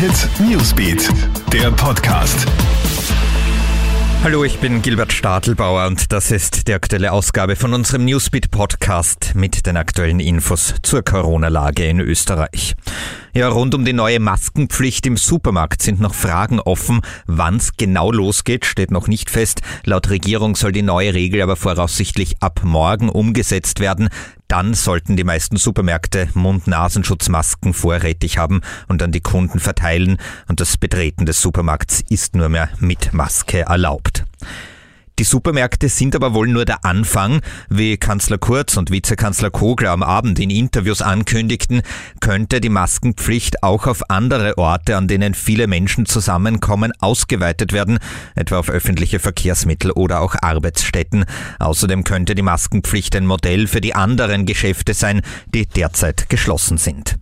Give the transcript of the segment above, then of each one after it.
Hit Newsbeat, der Podcast. Hallo, ich bin Gilbert Stadelbauer und das ist die aktuelle Ausgabe von unserem Newsbeat Podcast mit den aktuellen Infos zur Corona-Lage in Österreich. Ja, rund um die neue Maskenpflicht im Supermarkt sind noch Fragen offen. Wann's genau losgeht, steht noch nicht fest. Laut Regierung soll die neue Regel aber voraussichtlich ab morgen umgesetzt werden. Dann sollten die meisten Supermärkte Mund-Nasenschutzmasken vorrätig haben und an die Kunden verteilen und das Betreten des Supermarkts ist nur mehr mit Maske erlaubt. Die Supermärkte sind aber wohl nur der Anfang. Wie Kanzler Kurz und Vizekanzler Kogler am Abend in Interviews ankündigten, könnte die Maskenpflicht auch auf andere Orte, an denen viele Menschen zusammenkommen, ausgeweitet werden, etwa auf öffentliche Verkehrsmittel oder auch Arbeitsstätten. Außerdem könnte die Maskenpflicht ein Modell für die anderen Geschäfte sein, die derzeit geschlossen sind.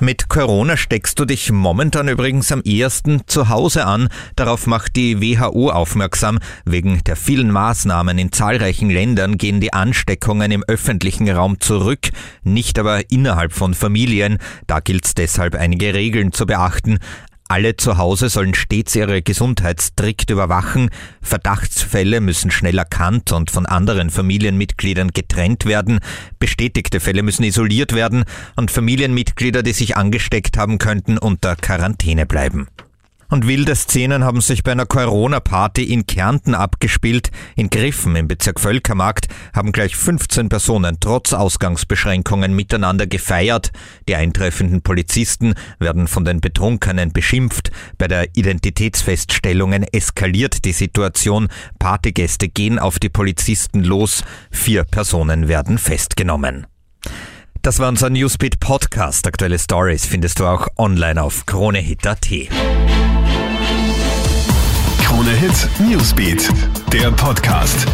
Mit Corona steckst du dich momentan übrigens am ehesten zu Hause an. Darauf macht die WHO aufmerksam. Wegen der vielen Maßnahmen in zahlreichen Ländern gehen die Ansteckungen im öffentlichen Raum zurück, nicht aber innerhalb von Familien. Da gilt es deshalb einige Regeln zu beachten. Alle zu Hause sollen stets ihre Gesundheit strikt überwachen. Verdachtsfälle müssen schnell erkannt und von anderen Familienmitgliedern getrennt werden. Bestätigte Fälle müssen isoliert werden und Familienmitglieder, die sich angesteckt haben könnten, unter Quarantäne bleiben. Und wilde Szenen haben sich bei einer Corona-Party in Kärnten abgespielt. In Griffen im Bezirk Völkermarkt haben gleich 15 Personen trotz Ausgangsbeschränkungen miteinander gefeiert. Die eintreffenden Polizisten werden von den Betrunkenen beschimpft. Bei der Identitätsfeststellungen eskaliert die Situation. Partygäste gehen auf die Polizisten los. Vier Personen werden festgenommen. Das war unser Newsbeat Podcast. Aktuelle Stories findest du auch online auf kronehit.at. Krone Hit Newsbeat, der Podcast.